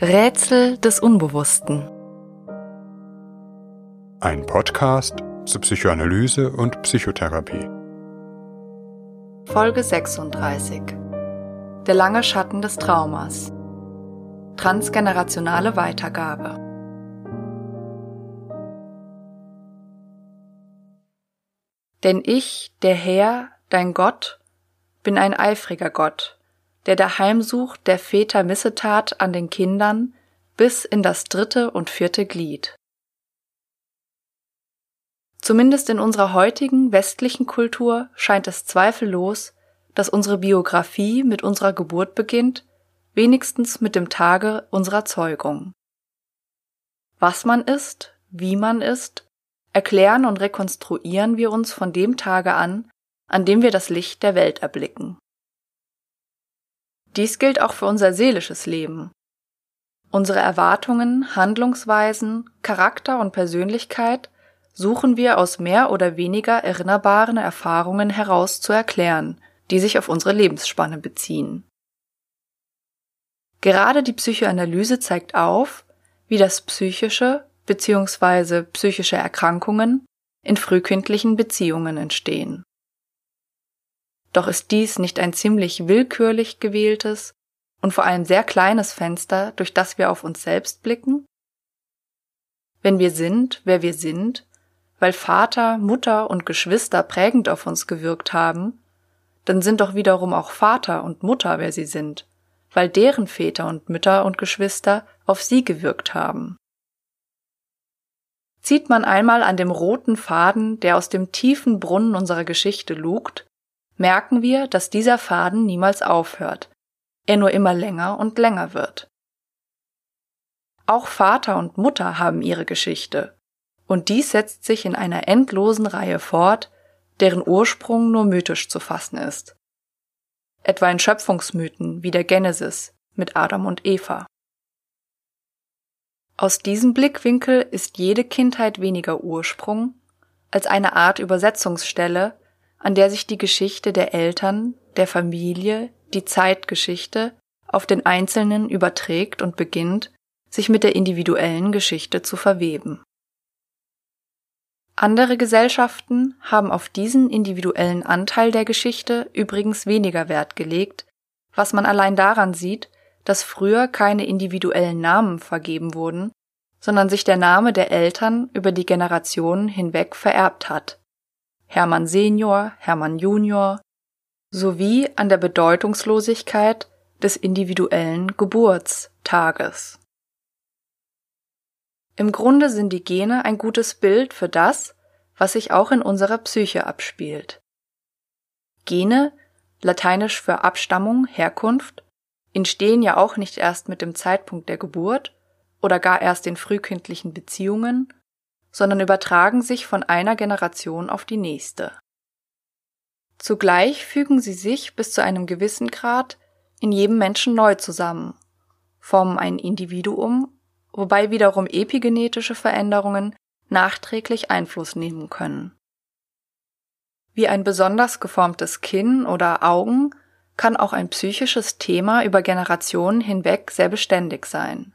Rätsel des Unbewussten. Ein Podcast zur Psychoanalyse und Psychotherapie. Folge 36. Der lange Schatten des Traumas. Transgenerationale Weitergabe. Denn ich, der Herr, dein Gott, bin ein eifriger Gott, der der Heimsucht der Väter Missetat an den Kindern bis in das dritte und vierte Glied. Zumindest in unserer heutigen westlichen Kultur scheint es zweifellos, dass unsere Biografie mit unserer Geburt beginnt, wenigstens mit dem Tage unserer Zeugung. Was man ist, wie man ist, erklären und rekonstruieren wir uns von dem Tage an, an dem wir das Licht der Welt erblicken. Dies gilt auch für unser seelisches Leben. Unsere Erwartungen, Handlungsweisen, Charakter und Persönlichkeit suchen wir aus mehr oder weniger erinnerbaren Erfahrungen heraus zu erklären, die sich auf unsere Lebensspanne beziehen. Gerade die Psychoanalyse zeigt auf, wie das psychische bzw. psychische Erkrankungen in frühkindlichen Beziehungen entstehen. Doch ist dies nicht ein ziemlich willkürlich gewähltes und vor allem sehr kleines Fenster, durch das wir auf uns selbst blicken? Wenn wir sind, wer wir sind, weil Vater, Mutter und Geschwister prägend auf uns gewirkt haben, dann sind doch wiederum auch Vater und Mutter, wer sie sind, weil deren Väter und Mütter und Geschwister auf sie gewirkt haben. Zieht man einmal an dem roten Faden, der aus dem tiefen Brunnen unserer Geschichte lugt, merken wir, dass dieser Faden niemals aufhört, er nur immer länger und länger wird. Auch Vater und Mutter haben ihre Geschichte, und dies setzt sich in einer endlosen Reihe fort, deren Ursprung nur mythisch zu fassen ist. Etwa in Schöpfungsmythen wie der Genesis mit Adam und Eva. Aus diesem Blickwinkel ist jede Kindheit weniger Ursprung als eine Art Übersetzungsstelle, an der sich die Geschichte der Eltern, der Familie, die Zeitgeschichte auf den Einzelnen überträgt und beginnt, sich mit der individuellen Geschichte zu verweben. Andere Gesellschaften haben auf diesen individuellen Anteil der Geschichte übrigens weniger Wert gelegt, was man allein daran sieht, dass früher keine individuellen Namen vergeben wurden, sondern sich der Name der Eltern über die Generationen hinweg vererbt hat, Hermann Senior, Hermann Junior, sowie an der Bedeutungslosigkeit des individuellen Geburtstages. Im Grunde sind die Gene ein gutes Bild für das, was sich auch in unserer Psyche abspielt. Gene, lateinisch für Abstammung, Herkunft, entstehen ja auch nicht erst mit dem Zeitpunkt der Geburt oder gar erst in frühkindlichen Beziehungen, sondern übertragen sich von einer Generation auf die nächste. Zugleich fügen sie sich bis zu einem gewissen Grad in jedem Menschen neu zusammen, formen ein Individuum, wobei wiederum epigenetische Veränderungen nachträglich Einfluss nehmen können. Wie ein besonders geformtes Kinn oder Augen kann auch ein psychisches Thema über Generationen hinweg sehr beständig sein.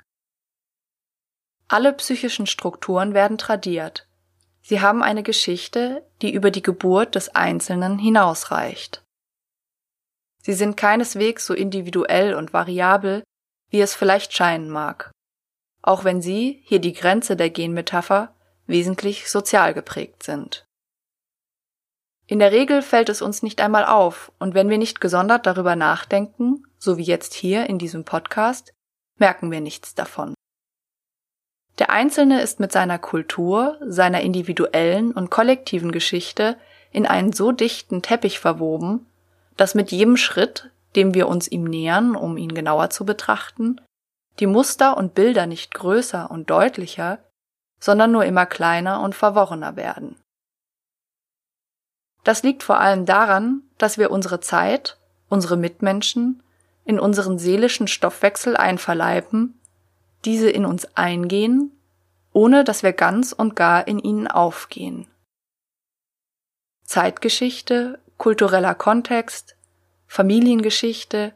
Alle psychischen Strukturen werden tradiert. Sie haben eine Geschichte, die über die Geburt des Einzelnen hinausreicht. Sie sind keineswegs so individuell und variabel, wie es vielleicht scheinen mag, auch wenn sie, hier die Grenze der Genmetapher, wesentlich sozial geprägt sind. In der Regel fällt es uns nicht einmal auf, und wenn wir nicht gesondert darüber nachdenken, so wie jetzt hier in diesem Podcast, merken wir nichts davon. Der Einzelne ist mit seiner Kultur, seiner individuellen und kollektiven Geschichte in einen so dichten Teppich verwoben, dass mit jedem Schritt, dem wir uns ihm nähern, um ihn genauer zu betrachten, die Muster und Bilder nicht größer und deutlicher, sondern nur immer kleiner und verworrener werden. Das liegt vor allem daran, dass wir unsere Zeit, unsere Mitmenschen, in unseren seelischen Stoffwechsel einverleiben diese in uns eingehen, ohne dass wir ganz und gar in ihnen aufgehen. Zeitgeschichte, kultureller Kontext, Familiengeschichte,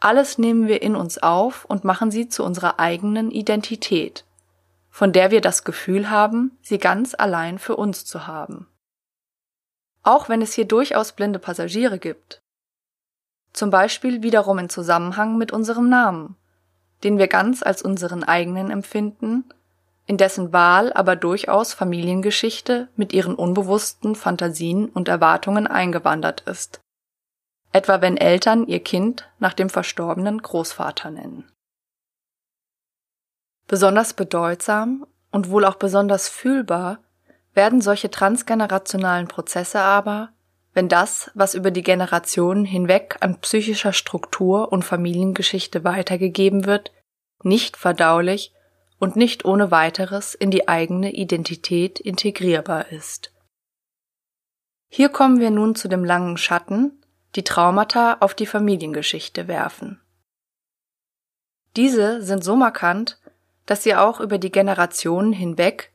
alles nehmen wir in uns auf und machen sie zu unserer eigenen Identität, von der wir das Gefühl haben, sie ganz allein für uns zu haben. Auch wenn es hier durchaus blinde Passagiere gibt. Zum Beispiel wiederum in Zusammenhang mit unserem Namen, den wir ganz als unseren eigenen empfinden, in dessen Wahl aber durchaus Familiengeschichte mit ihren unbewussten Fantasien und Erwartungen eingewandert ist etwa wenn Eltern ihr Kind nach dem verstorbenen Großvater nennen. Besonders bedeutsam und wohl auch besonders fühlbar werden solche transgenerationalen Prozesse aber, wenn das, was über die Generationen hinweg an psychischer Struktur und Familiengeschichte weitergegeben wird, nicht verdaulich und nicht ohne weiteres in die eigene Identität integrierbar ist. Hier kommen wir nun zu dem langen Schatten, die Traumata auf die Familiengeschichte werfen. Diese sind so markant, dass sie auch über die Generationen hinweg,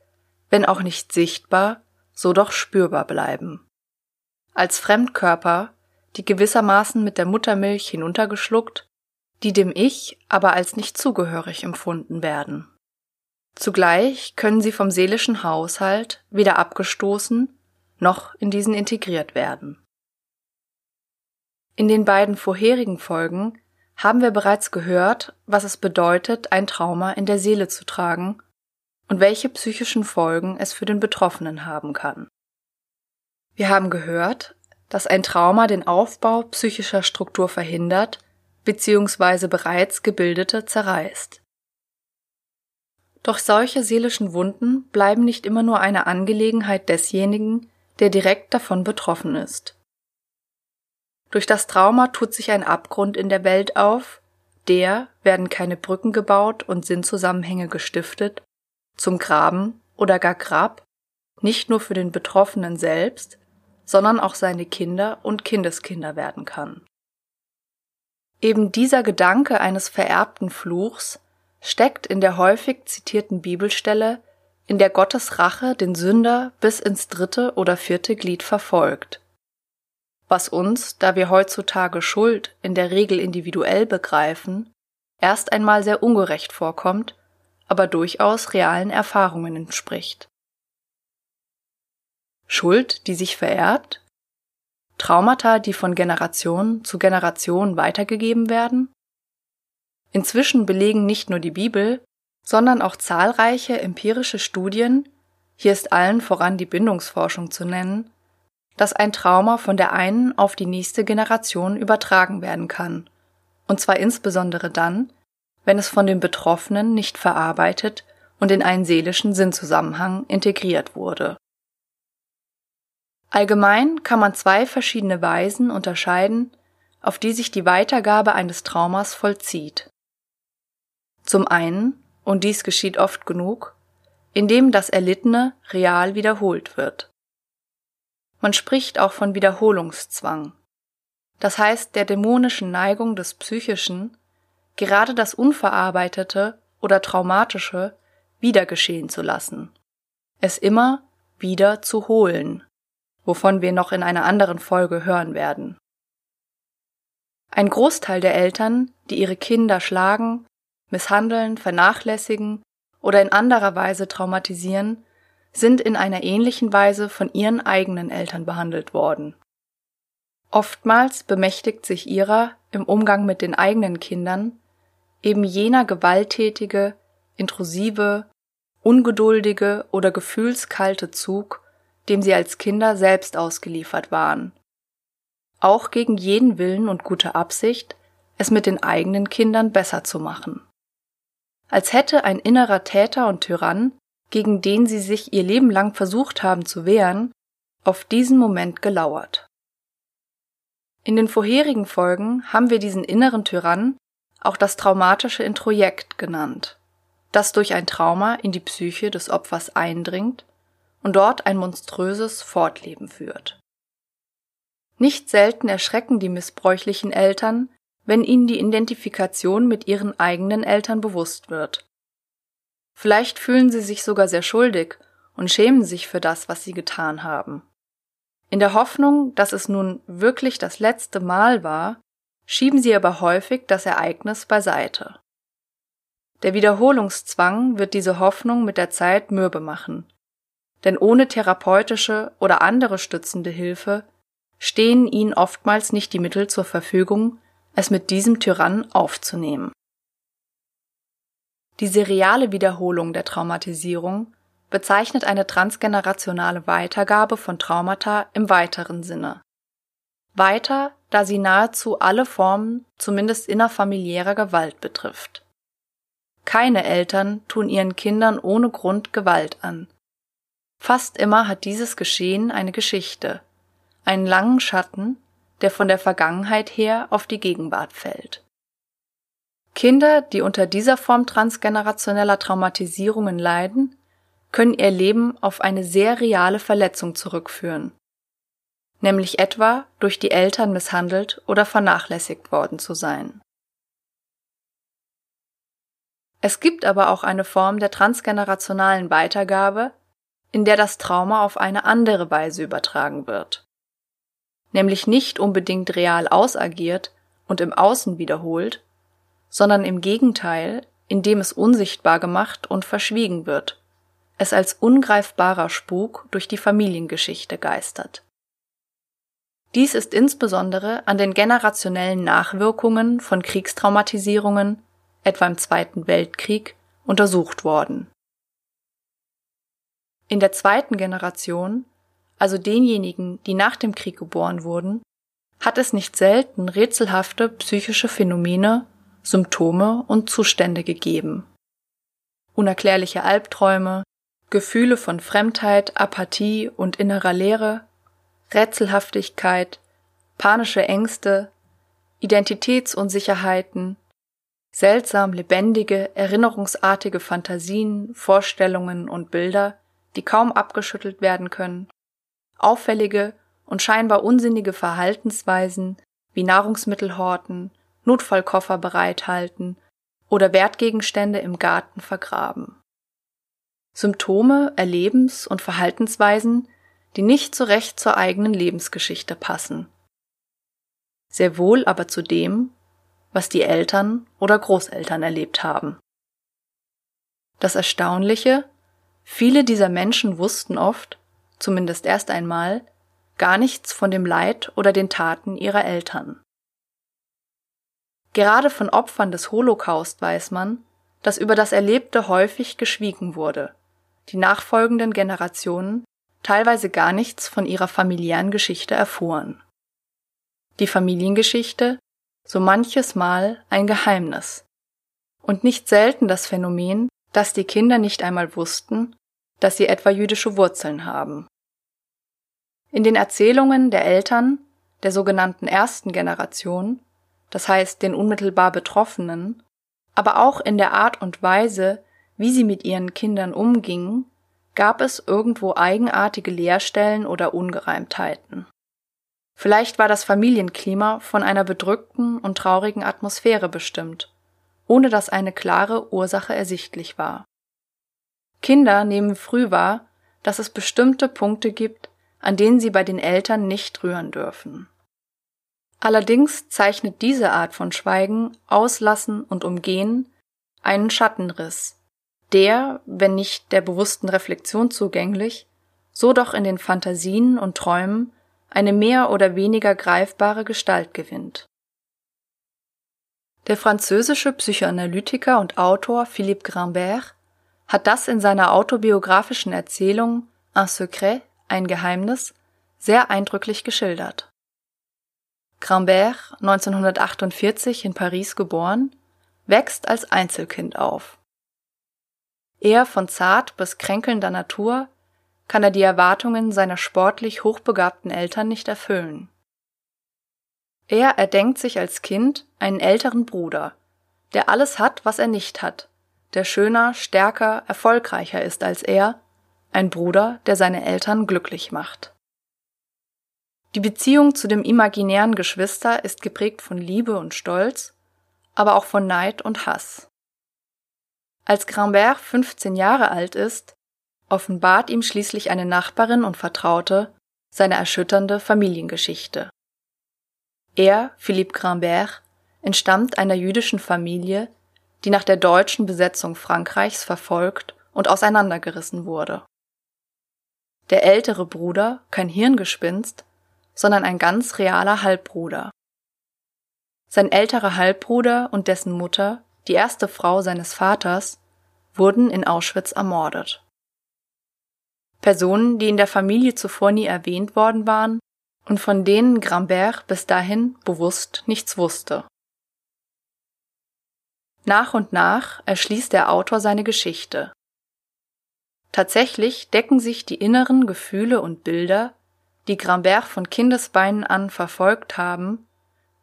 wenn auch nicht sichtbar, so doch spürbar bleiben. Als Fremdkörper, die gewissermaßen mit der Muttermilch hinuntergeschluckt, die dem Ich aber als nicht zugehörig empfunden werden. Zugleich können sie vom seelischen Haushalt weder abgestoßen noch in diesen integriert werden. In den beiden vorherigen Folgen haben wir bereits gehört, was es bedeutet, ein Trauma in der Seele zu tragen und welche psychischen Folgen es für den Betroffenen haben kann. Wir haben gehört, dass ein Trauma den Aufbau psychischer Struktur verhindert bzw. bereits gebildete zerreißt. Doch solche seelischen Wunden bleiben nicht immer nur eine Angelegenheit desjenigen, der direkt davon betroffen ist. Durch das Trauma tut sich ein Abgrund in der Welt auf, der werden keine Brücken gebaut und Sinnzusammenhänge gestiftet, zum Graben oder gar Grab, nicht nur für den Betroffenen selbst, sondern auch seine Kinder und Kindeskinder werden kann. Eben dieser Gedanke eines vererbten Fluchs steckt in der häufig zitierten Bibelstelle, in der Gottes Rache den Sünder bis ins dritte oder vierte Glied verfolgt was uns, da wir heutzutage Schuld in der Regel individuell begreifen, erst einmal sehr ungerecht vorkommt, aber durchaus realen Erfahrungen entspricht. Schuld, die sich vererbt? Traumata, die von Generation zu Generation weitergegeben werden? Inzwischen belegen nicht nur die Bibel, sondern auch zahlreiche empirische Studien, hier ist allen voran die Bindungsforschung zu nennen, dass ein Trauma von der einen auf die nächste Generation übertragen werden kann, und zwar insbesondere dann, wenn es von den Betroffenen nicht verarbeitet und in einen seelischen Sinnzusammenhang integriert wurde. Allgemein kann man zwei verschiedene Weisen unterscheiden, auf die sich die Weitergabe eines Traumas vollzieht. Zum einen, und dies geschieht oft genug, indem das Erlittene real wiederholt wird. Man spricht auch von Wiederholungszwang. Das heißt der dämonischen Neigung des Psychischen, gerade das Unverarbeitete oder Traumatische wieder geschehen zu lassen. Es immer wieder zu holen, wovon wir noch in einer anderen Folge hören werden. Ein Großteil der Eltern, die ihre Kinder schlagen, misshandeln, vernachlässigen oder in anderer Weise traumatisieren, sind in einer ähnlichen Weise von ihren eigenen Eltern behandelt worden. Oftmals bemächtigt sich ihrer im Umgang mit den eigenen Kindern eben jener gewalttätige, intrusive, ungeduldige oder gefühlskalte Zug, dem sie als Kinder selbst ausgeliefert waren. Auch gegen jeden Willen und gute Absicht, es mit den eigenen Kindern besser zu machen. Als hätte ein innerer Täter und Tyrann gegen den sie sich ihr Leben lang versucht haben zu wehren, auf diesen Moment gelauert. In den vorherigen Folgen haben wir diesen inneren Tyrann auch das traumatische Introjekt genannt, das durch ein Trauma in die Psyche des Opfers eindringt und dort ein monströses Fortleben führt. Nicht selten erschrecken die missbräuchlichen Eltern, wenn ihnen die Identifikation mit ihren eigenen Eltern bewusst wird Vielleicht fühlen sie sich sogar sehr schuldig und schämen sich für das, was sie getan haben. In der Hoffnung, dass es nun wirklich das letzte Mal war, schieben sie aber häufig das Ereignis beiseite. Der Wiederholungszwang wird diese Hoffnung mit der Zeit mürbe machen, denn ohne therapeutische oder andere stützende Hilfe stehen ihnen oftmals nicht die Mittel zur Verfügung, es mit diesem Tyrann aufzunehmen. Die seriale Wiederholung der Traumatisierung bezeichnet eine transgenerationale Weitergabe von Traumata im weiteren Sinne. Weiter, da sie nahezu alle Formen zumindest innerfamiliärer Gewalt betrifft. Keine Eltern tun ihren Kindern ohne Grund Gewalt an. Fast immer hat dieses Geschehen eine Geschichte, einen langen Schatten, der von der Vergangenheit her auf die Gegenwart fällt. Kinder, die unter dieser Form transgenerationeller Traumatisierungen leiden, können ihr Leben auf eine sehr reale Verletzung zurückführen, nämlich etwa durch die Eltern misshandelt oder vernachlässigt worden zu sein. Es gibt aber auch eine Form der transgenerationalen Weitergabe, in der das Trauma auf eine andere Weise übertragen wird, nämlich nicht unbedingt real ausagiert und im Außen wiederholt, sondern im Gegenteil, indem es unsichtbar gemacht und verschwiegen wird es als ungreifbarer Spuk durch die Familiengeschichte geistert. Dies ist insbesondere an den generationellen Nachwirkungen von Kriegstraumatisierungen, etwa im Zweiten Weltkrieg, untersucht worden. In der zweiten Generation, also denjenigen, die nach dem Krieg geboren wurden, hat es nicht selten rätselhafte psychische Phänomene, Symptome und Zustände gegeben. Unerklärliche Albträume, Gefühle von Fremdheit, Apathie und innerer Leere, Rätselhaftigkeit, panische Ängste, Identitätsunsicherheiten, seltsam lebendige, erinnerungsartige Fantasien, Vorstellungen und Bilder, die kaum abgeschüttelt werden können, auffällige und scheinbar unsinnige Verhaltensweisen wie Nahrungsmittelhorten, Notfallkoffer bereithalten oder Wertgegenstände im Garten vergraben. Symptome, Erlebens- und Verhaltensweisen, die nicht so recht zur eigenen Lebensgeschichte passen. Sehr wohl aber zu dem, was die Eltern oder Großeltern erlebt haben. Das Erstaunliche, viele dieser Menschen wussten oft, zumindest erst einmal, gar nichts von dem Leid oder den Taten ihrer Eltern. Gerade von Opfern des Holocaust weiß man, dass über das Erlebte häufig geschwiegen wurde, die nachfolgenden Generationen teilweise gar nichts von ihrer familiären Geschichte erfuhren. Die Familiengeschichte so manches Mal ein Geheimnis und nicht selten das Phänomen, dass die Kinder nicht einmal wussten, dass sie etwa jüdische Wurzeln haben. In den Erzählungen der Eltern der sogenannten ersten Generation, das heißt den unmittelbar Betroffenen, aber auch in der Art und Weise, wie sie mit ihren Kindern umgingen, gab es irgendwo eigenartige Leerstellen oder Ungereimtheiten. Vielleicht war das Familienklima von einer bedrückten und traurigen Atmosphäre bestimmt, ohne dass eine klare Ursache ersichtlich war. Kinder nehmen früh wahr, dass es bestimmte Punkte gibt, an denen sie bei den Eltern nicht rühren dürfen. Allerdings zeichnet diese Art von Schweigen, Auslassen und Umgehen einen Schattenriss, der, wenn nicht der bewussten Reflexion zugänglich, so doch in den Fantasien und Träumen eine mehr oder weniger greifbare Gestalt gewinnt. Der französische Psychoanalytiker und Autor Philippe Grimbert hat das in seiner autobiografischen Erzählung Un secret, ein Geheimnis, sehr eindrücklich geschildert. Grimbert, 1948 in Paris geboren, wächst als Einzelkind auf. Eher von zart bis kränkelnder Natur, kann er die Erwartungen seiner sportlich hochbegabten Eltern nicht erfüllen. Er erdenkt sich als Kind einen älteren Bruder, der alles hat, was er nicht hat, der schöner, stärker, erfolgreicher ist als er, ein Bruder, der seine Eltern glücklich macht. Die Beziehung zu dem imaginären Geschwister ist geprägt von Liebe und Stolz, aber auch von Neid und Hass. Als Grimbert 15 Jahre alt ist, offenbart ihm schließlich eine Nachbarin und Vertraute seine erschütternde Familiengeschichte. Er, Philippe Grimbert, entstammt einer jüdischen Familie, die nach der deutschen Besetzung Frankreichs verfolgt und auseinandergerissen wurde. Der ältere Bruder kein Hirngespinst, sondern ein ganz realer Halbbruder. Sein älterer Halbbruder und dessen Mutter, die erste Frau seines Vaters, wurden in Auschwitz ermordet. Personen, die in der Familie zuvor nie erwähnt worden waren und von denen Grambert bis dahin bewusst nichts wusste. Nach und nach erschließt der Autor seine Geschichte. Tatsächlich decken sich die inneren Gefühle und Bilder, die Grambert von Kindesbeinen an verfolgt haben,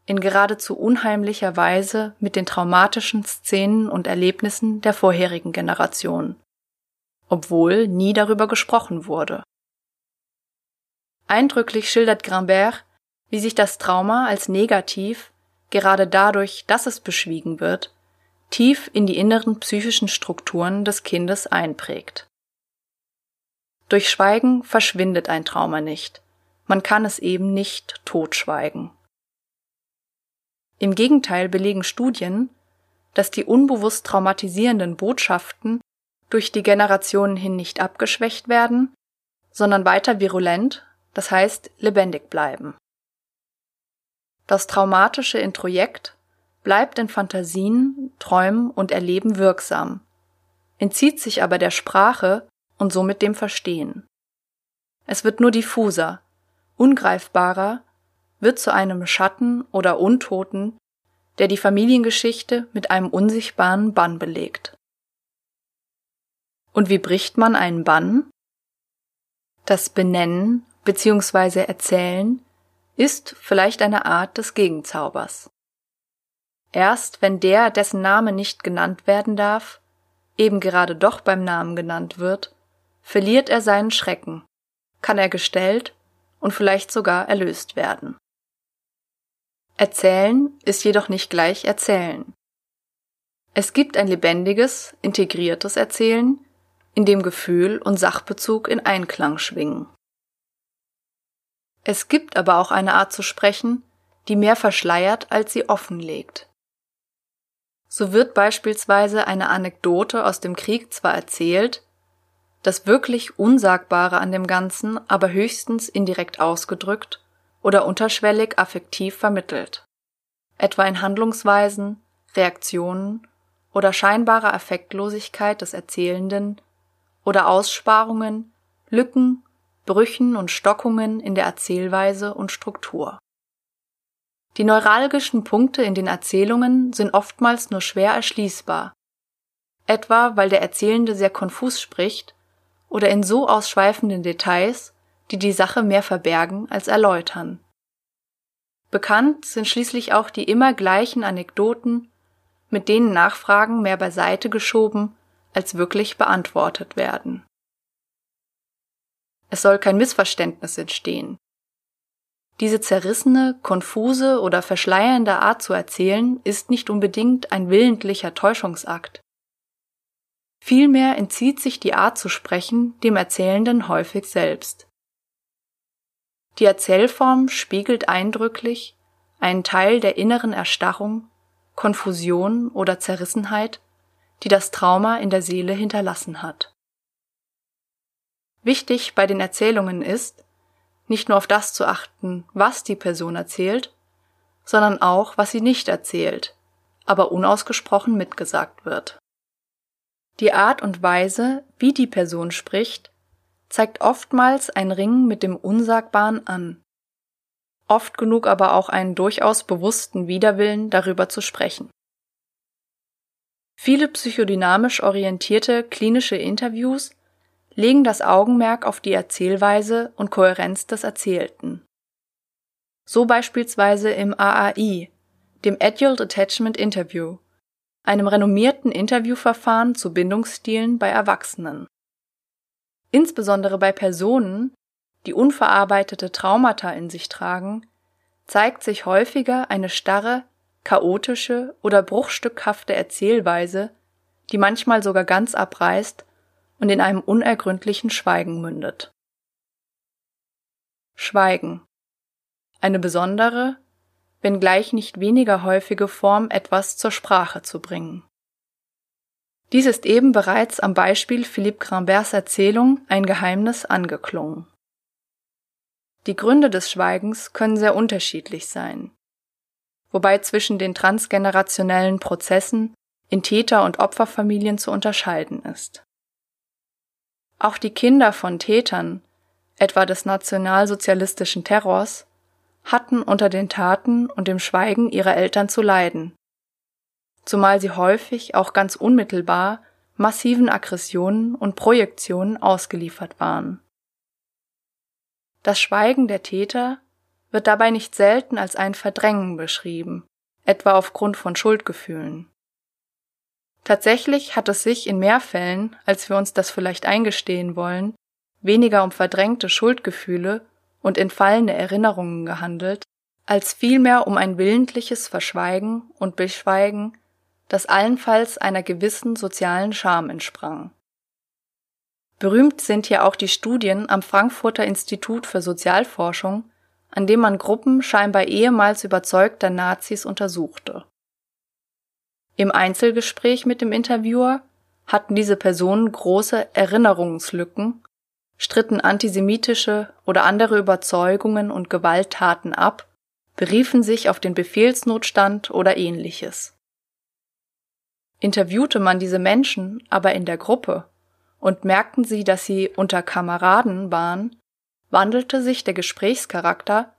in geradezu unheimlicher Weise mit den traumatischen Szenen und Erlebnissen der vorherigen Generation, obwohl nie darüber gesprochen wurde. Eindrücklich schildert Grambert, wie sich das Trauma als negativ, gerade dadurch, dass es beschwiegen wird, tief in die inneren psychischen Strukturen des Kindes einprägt. Durch Schweigen verschwindet ein Trauma nicht, man kann es eben nicht totschweigen. Im Gegenteil belegen Studien, dass die unbewusst traumatisierenden Botschaften durch die Generationen hin nicht abgeschwächt werden, sondern weiter virulent, das heißt lebendig bleiben. Das traumatische Introjekt bleibt in Fantasien, Träumen und Erleben wirksam, entzieht sich aber der Sprache und somit dem Verstehen. Es wird nur diffuser, ungreifbarer, wird zu einem Schatten oder Untoten, der die Familiengeschichte mit einem unsichtbaren Bann belegt. Und wie bricht man einen Bann? Das Benennen bzw. Erzählen ist vielleicht eine Art des Gegenzaubers. Erst wenn der, dessen Name nicht genannt werden darf, eben gerade doch beim Namen genannt wird, verliert er seinen Schrecken, kann er gestellt und vielleicht sogar erlöst werden. Erzählen ist jedoch nicht gleich Erzählen. Es gibt ein lebendiges, integriertes Erzählen, in dem Gefühl und Sachbezug in Einklang schwingen. Es gibt aber auch eine Art zu sprechen, die mehr verschleiert, als sie offenlegt. So wird beispielsweise eine Anekdote aus dem Krieg zwar erzählt, das wirklich Unsagbare an dem Ganzen aber höchstens indirekt ausgedrückt oder unterschwellig affektiv vermittelt, etwa in Handlungsweisen, Reaktionen oder scheinbarer Affektlosigkeit des Erzählenden oder Aussparungen, Lücken, Brüchen und Stockungen in der Erzählweise und Struktur. Die neuralgischen Punkte in den Erzählungen sind oftmals nur schwer erschließbar, etwa weil der Erzählende sehr konfus spricht oder in so ausschweifenden Details, die die Sache mehr verbergen als erläutern. Bekannt sind schließlich auch die immer gleichen Anekdoten, mit denen Nachfragen mehr beiseite geschoben als wirklich beantwortet werden. Es soll kein Missverständnis entstehen. Diese zerrissene, konfuse oder verschleiernde Art zu erzählen ist nicht unbedingt ein willentlicher Täuschungsakt. Vielmehr entzieht sich die Art zu sprechen dem Erzählenden häufig selbst. Die Erzählform spiegelt eindrücklich einen Teil der inneren Erstarrung, Konfusion oder Zerrissenheit, die das Trauma in der Seele hinterlassen hat. Wichtig bei den Erzählungen ist, nicht nur auf das zu achten, was die Person erzählt, sondern auch, was sie nicht erzählt, aber unausgesprochen mitgesagt wird. Die Art und Weise, wie die Person spricht, zeigt oftmals ein Ringen mit dem Unsagbaren an, oft genug aber auch einen durchaus bewussten Widerwillen, darüber zu sprechen. Viele psychodynamisch orientierte klinische Interviews legen das Augenmerk auf die Erzählweise und Kohärenz des Erzählten. So beispielsweise im AAI, dem Adult Attachment Interview, einem renommierten Interviewverfahren zu Bindungsstilen bei Erwachsenen. Insbesondere bei Personen, die unverarbeitete Traumata in sich tragen, zeigt sich häufiger eine starre, chaotische oder bruchstückhafte Erzählweise, die manchmal sogar ganz abreißt und in einem unergründlichen Schweigen mündet. Schweigen. Eine besondere, wenngleich nicht weniger häufige Form etwas zur Sprache zu bringen. Dies ist eben bereits am Beispiel Philippe Gramberts Erzählung Ein Geheimnis angeklungen. Die Gründe des Schweigens können sehr unterschiedlich sein, wobei zwischen den transgenerationellen Prozessen in Täter- und Opferfamilien zu unterscheiden ist. Auch die Kinder von Tätern, etwa des nationalsozialistischen Terrors, hatten unter den Taten und dem Schweigen ihrer Eltern zu leiden, zumal sie häufig auch ganz unmittelbar massiven Aggressionen und Projektionen ausgeliefert waren. Das Schweigen der Täter wird dabei nicht selten als ein Verdrängen beschrieben, etwa aufgrund von Schuldgefühlen. Tatsächlich hat es sich in mehr Fällen, als wir uns das vielleicht eingestehen wollen, weniger um verdrängte Schuldgefühle und entfallene Erinnerungen gehandelt, als vielmehr um ein willentliches Verschweigen und Beschweigen, das allenfalls einer gewissen sozialen Scham entsprang. Berühmt sind hier auch die Studien am Frankfurter Institut für Sozialforschung, an dem man Gruppen scheinbar ehemals überzeugter Nazis untersuchte. Im Einzelgespräch mit dem Interviewer hatten diese Personen große Erinnerungslücken stritten antisemitische oder andere Überzeugungen und Gewalttaten ab, beriefen sich auf den Befehlsnotstand oder ähnliches. Interviewte man diese Menschen aber in der Gruppe und merkten sie, dass sie unter Kameraden waren, wandelte sich der Gesprächscharakter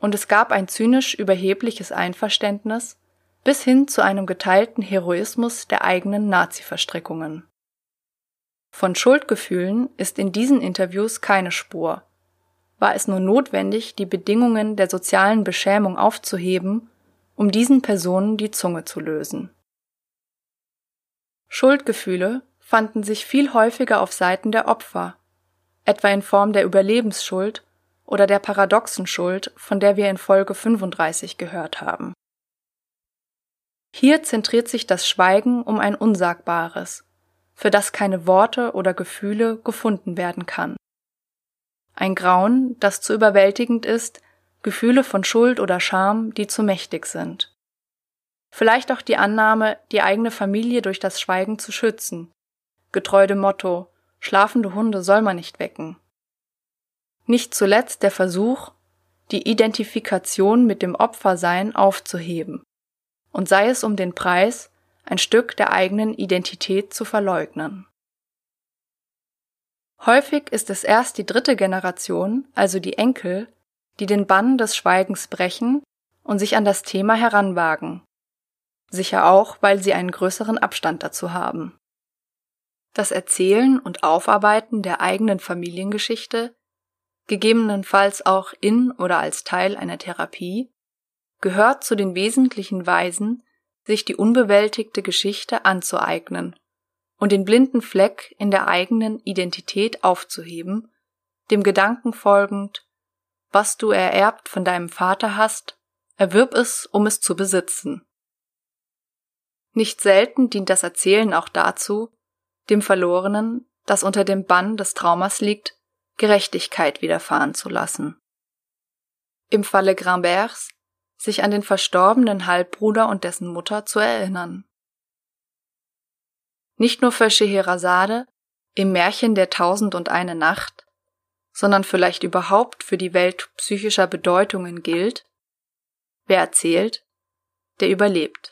und es gab ein zynisch überhebliches Einverständnis bis hin zu einem geteilten Heroismus der eigenen Nazi-Verstrickungen. Von Schuldgefühlen ist in diesen Interviews keine Spur. War es nur notwendig, die Bedingungen der sozialen Beschämung aufzuheben, um diesen Personen die Zunge zu lösen. Schuldgefühle fanden sich viel häufiger auf Seiten der Opfer, etwa in Form der Überlebensschuld oder der paradoxen Schuld, von der wir in Folge 35 gehört haben. Hier zentriert sich das Schweigen um ein Unsagbares, für das keine Worte oder Gefühle gefunden werden kann. Ein Grauen, das zu überwältigend ist, Gefühle von Schuld oder Scham, die zu mächtig sind. Vielleicht auch die Annahme, die eigene Familie durch das Schweigen zu schützen, getreu dem Motto Schlafende Hunde soll man nicht wecken. Nicht zuletzt der Versuch, die Identifikation mit dem Opfersein aufzuheben, und sei es um den Preis, ein Stück der eigenen Identität zu verleugnen. Häufig ist es erst die dritte Generation, also die Enkel, die den Bann des Schweigens brechen und sich an das Thema heranwagen, sicher auch, weil sie einen größeren Abstand dazu haben. Das Erzählen und Aufarbeiten der eigenen Familiengeschichte, gegebenenfalls auch in oder als Teil einer Therapie, gehört zu den wesentlichen Weisen, sich die unbewältigte Geschichte anzueignen und den blinden Fleck in der eigenen Identität aufzuheben, dem Gedanken folgend, was du ererbt von deinem Vater hast, erwirb es, um es zu besitzen. Nicht selten dient das Erzählen auch dazu, dem Verlorenen, das unter dem Bann des Traumas liegt, Gerechtigkeit widerfahren zu lassen. Im Falle Gramberts sich an den verstorbenen Halbbruder und dessen Mutter zu erinnern. Nicht nur für Scheherazade im Märchen der Tausend und eine Nacht, sondern vielleicht überhaupt für die Welt psychischer Bedeutungen gilt, wer erzählt, der überlebt.